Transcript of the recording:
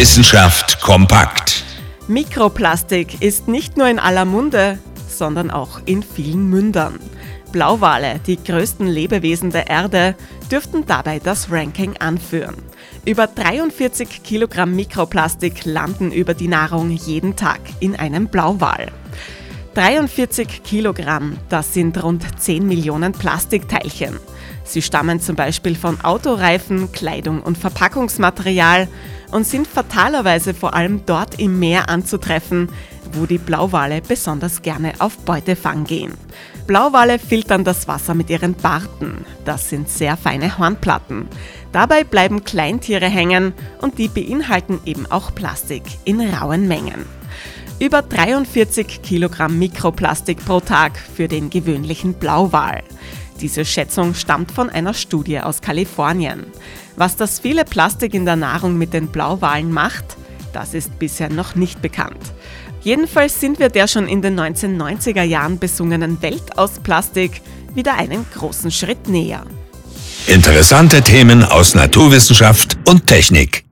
Wissenschaft kompakt. Mikroplastik ist nicht nur in aller Munde, sondern auch in vielen Mündern. Blauwale, die größten Lebewesen der Erde, dürften dabei das Ranking anführen. Über 43 Kilogramm Mikroplastik landen über die Nahrung jeden Tag in einem Blauwal. 43 Kilogramm, das sind rund 10 Millionen Plastikteilchen. Sie stammen zum Beispiel von Autoreifen, Kleidung und Verpackungsmaterial und sind fatalerweise vor allem dort im Meer anzutreffen, wo die Blauwale besonders gerne auf Beutefang gehen. Blauwale filtern das Wasser mit ihren Barten. Das sind sehr feine Hornplatten. Dabei bleiben Kleintiere hängen und die beinhalten eben auch Plastik in rauen Mengen. Über 43 Kilogramm Mikroplastik pro Tag für den gewöhnlichen Blauwal. Diese Schätzung stammt von einer Studie aus Kalifornien. Was das viele Plastik in der Nahrung mit den Blauwalen macht, das ist bisher noch nicht bekannt. Jedenfalls sind wir der schon in den 1990er Jahren besungenen Welt aus Plastik wieder einen großen Schritt näher. Interessante Themen aus Naturwissenschaft und Technik.